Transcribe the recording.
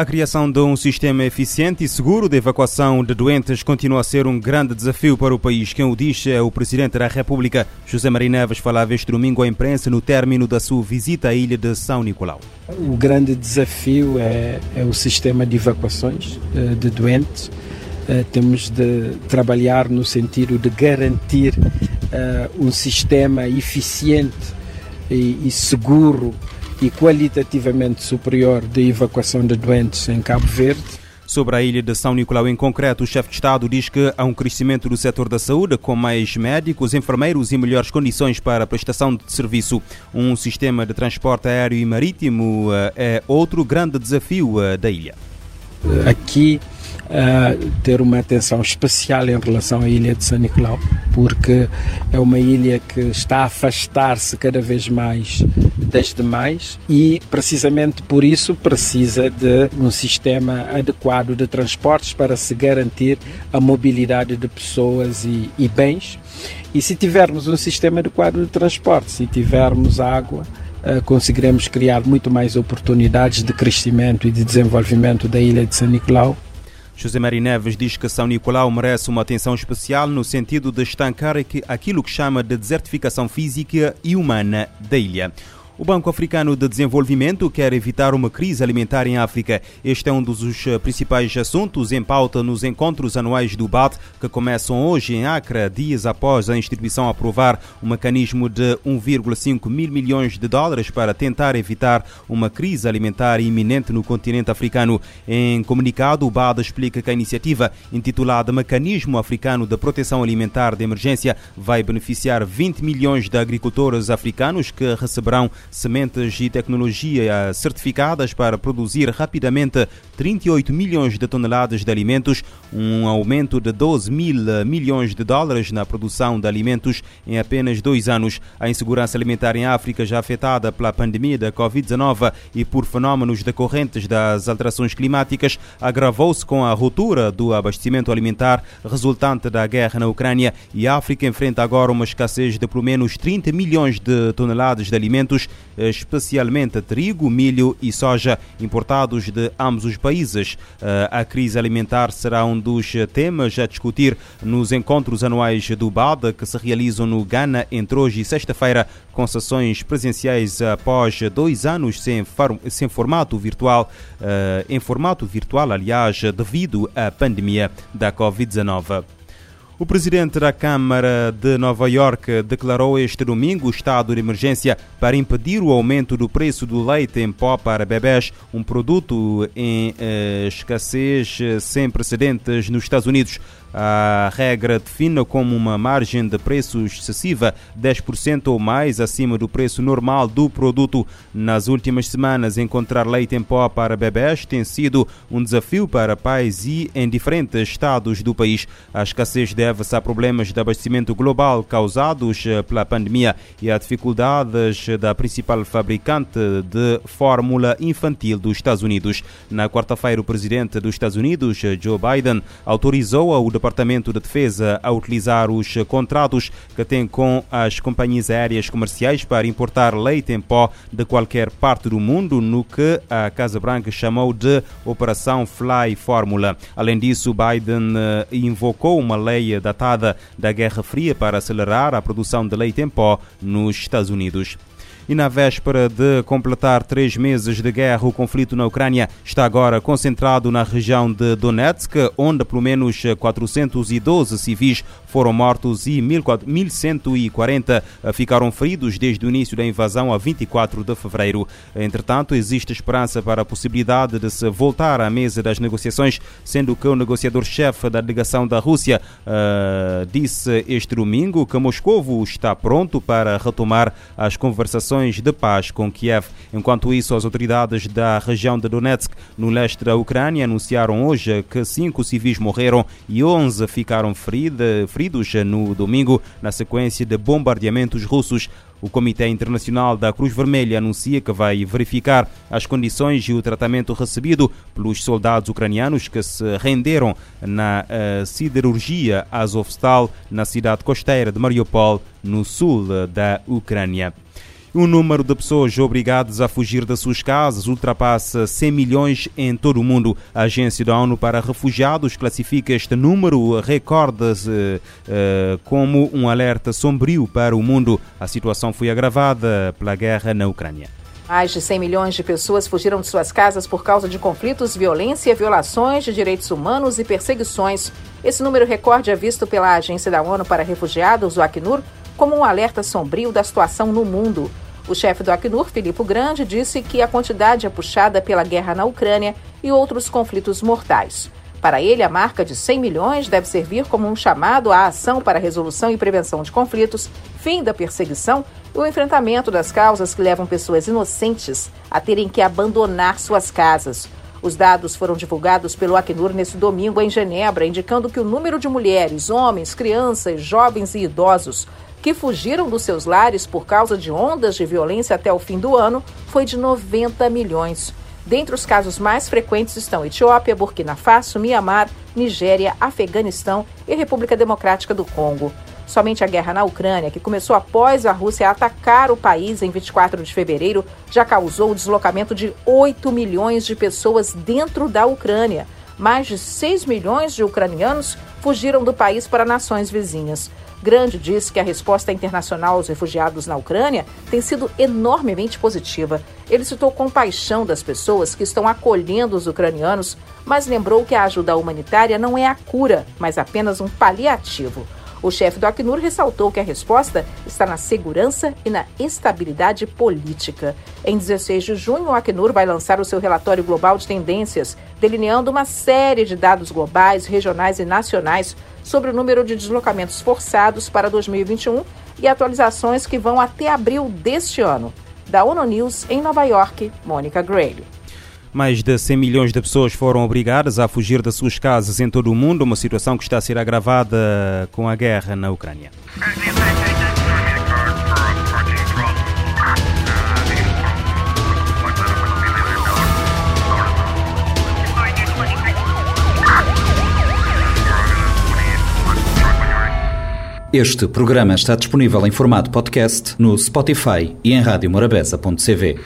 A criação de um sistema eficiente e seguro de evacuação de doentes continua a ser um grande desafio para o país. Quem o diz é o Presidente da República, José Maria Neves, falava este domingo à imprensa no término da sua visita à ilha de São Nicolau. O grande desafio é, é o sistema de evacuações eh, de doentes. Eh, temos de trabalhar no sentido de garantir uh, um sistema eficiente e seguro e qualitativamente superior de evacuação de doentes em Cabo Verde. Sobre a ilha de São Nicolau em concreto, o chefe de Estado diz que há um crescimento do setor da saúde, com mais médicos, enfermeiros e melhores condições para a prestação de serviço. Um sistema de transporte aéreo e marítimo eh, é outro grande desafio eh, da ilha. Aqui uh, ter uma atenção especial em relação à ilha de São Nicolau, porque é uma ilha que está a afastar-se cada vez mais das demais e, precisamente por isso, precisa de um sistema adequado de transportes para se garantir a mobilidade de pessoas e, e bens. E se tivermos um sistema adequado de transporte, se tivermos água, Uh, conseguiremos criar muito mais oportunidades de crescimento e de desenvolvimento da ilha de São Nicolau José Maria Neves diz que São Nicolau merece uma atenção especial no sentido de estancar aquilo que chama de desertificação física e humana da ilha. O Banco Africano de Desenvolvimento quer evitar uma crise alimentar em África. Este é um dos eh, principais assuntos em pauta nos encontros anuais do BAT, que começam hoje em Acre, dias após a instituição aprovar um mecanismo de 1,5 mil milhões de dólares para tentar evitar uma crise alimentar iminente no continente africano. Em comunicado, o BAD explica que a iniciativa, intitulada Mecanismo Africano de Proteção Alimentar de Emergência, vai beneficiar 20 milhões de agricultores africanos que receberão sementes e tecnologia certificadas para produzir rapidamente 38 milhões de toneladas de alimentos, um aumento de 12 mil milhões de dólares na produção de alimentos em apenas dois anos. A insegurança alimentar em África, já afetada pela pandemia da Covid-19 e por fenómenos decorrentes das alterações climáticas, agravou-se com a ruptura do abastecimento alimentar resultante da guerra na Ucrânia e a África enfrenta agora uma escassez de pelo menos 30 milhões de toneladas de alimentos especialmente trigo, milho e soja importados de ambos os países. Eh, a crise alimentar será um dos temas a discutir nos encontros anuais do BAD que se realizam no Ghana entre hoje e sexta-feira, com sessões presenciais após dois anos sem, sem formato virtual, eh, em formato virtual, aliás, devido à pandemia da Covid-19. O presidente da Câmara de Nova York declarou este domingo o estado de emergência para impedir o aumento do preço do leite em pó para bebés, um produto em eh, escassez sem precedentes nos Estados Unidos. A regra define como uma margem de preço excessiva, 10% ou mais acima do preço normal do produto. Nas últimas semanas, encontrar leite em pó para bebés tem sido um desafio para pais e em diferentes estados do país. A escassez deve-se a problemas de abastecimento global causados pela pandemia e a dificuldades da principal fabricante de fórmula infantil dos Estados Unidos. Na quarta-feira, o presidente dos Estados Unidos, Joe Biden, autorizou o Departamento de Defesa a utilizar os contratos que tem com as companhias aéreas comerciais para importar leite em pó de qualquer parte do mundo, no que a Casa Branca chamou de Operação Fly Fórmula. Além disso, Biden eh, invocou uma lei datada da Guerra Fria para acelerar a produção de leite em pó nos Estados Unidos. E na véspera de completar três meses de guerra, o conflito na Ucrânia está agora concentrado na região de Donetsk, onde pelo menos 412 civis foram mortos e 1.140 ficaram feridos desde o início da invasão a 24 de fevereiro. Entretanto, existe esperança para a possibilidade de se voltar à mesa das negociações, sendo que o negociador-chefe da delegação da Rússia uh, disse este domingo que Moscou está pronto para retomar as conversações de paz com Kiev. Enquanto isso, as autoridades da região de Donetsk, no leste da Ucrânia, anunciaram hoje que cinco civis morreram e 11 ficaram feridos no domingo na sequência de bombardeamentos russos. O Comitê Internacional da Cruz Vermelha anuncia que vai verificar as condições e o tratamento recebido pelos soldados ucranianos que se renderam na uh, siderurgia Azovstal, na cidade costeira de Mariupol, no sul da Ucrânia. O número de pessoas obrigadas a fugir das suas casas ultrapassa 100 milhões em todo o mundo. A Agência da ONU para Refugiados classifica este número recorde uh, como um alerta sombrio para o mundo. A situação foi agravada pela guerra na Ucrânia. Mais de 100 milhões de pessoas fugiram de suas casas por causa de conflitos, violência, violações de direitos humanos e perseguições. Esse número recorde é visto pela Agência da ONU para Refugiados, o Acnur, como um alerta sombrio da situação no mundo. O chefe do Acnur, Filippo Grande, disse que a quantidade é puxada pela guerra na Ucrânia e outros conflitos mortais. Para ele, a marca de 100 milhões deve servir como um chamado à ação para a resolução e prevenção de conflitos, fim da perseguição e o enfrentamento das causas que levam pessoas inocentes a terem que abandonar suas casas. Os dados foram divulgados pelo Acnur nesse domingo em Genebra, indicando que o número de mulheres, homens, crianças, jovens e idosos que fugiram dos seus lares por causa de ondas de violência até o fim do ano foi de 90 milhões. Dentre os casos mais frequentes estão Etiópia, Burkina Faso, Mianmar, Nigéria, Afeganistão e República Democrática do Congo. Somente a guerra na Ucrânia, que começou após a Rússia atacar o país em 24 de fevereiro, já causou o deslocamento de 8 milhões de pessoas dentro da Ucrânia. Mais de 6 milhões de ucranianos fugiram do país para nações vizinhas. Grande disse que a resposta internacional aos refugiados na Ucrânia tem sido enormemente positiva. Ele citou compaixão das pessoas que estão acolhendo os ucranianos, mas lembrou que a ajuda humanitária não é a cura, mas apenas um paliativo. O chefe do Acnur ressaltou que a resposta está na segurança e na estabilidade política. Em 16 de junho, o Acnur vai lançar o seu relatório global de tendências, delineando uma série de dados globais, regionais e nacionais sobre o número de deslocamentos forçados para 2021 e atualizações que vão até abril deste ano. Da ONU News, em Nova York, Mônica Grayle. Mais de 100 milhões de pessoas foram obrigadas a fugir das suas casas em todo o mundo, uma situação que está a ser agravada com a guerra na Ucrânia. Este programa está disponível em formato podcast no Spotify e em radiomorabeza.cv.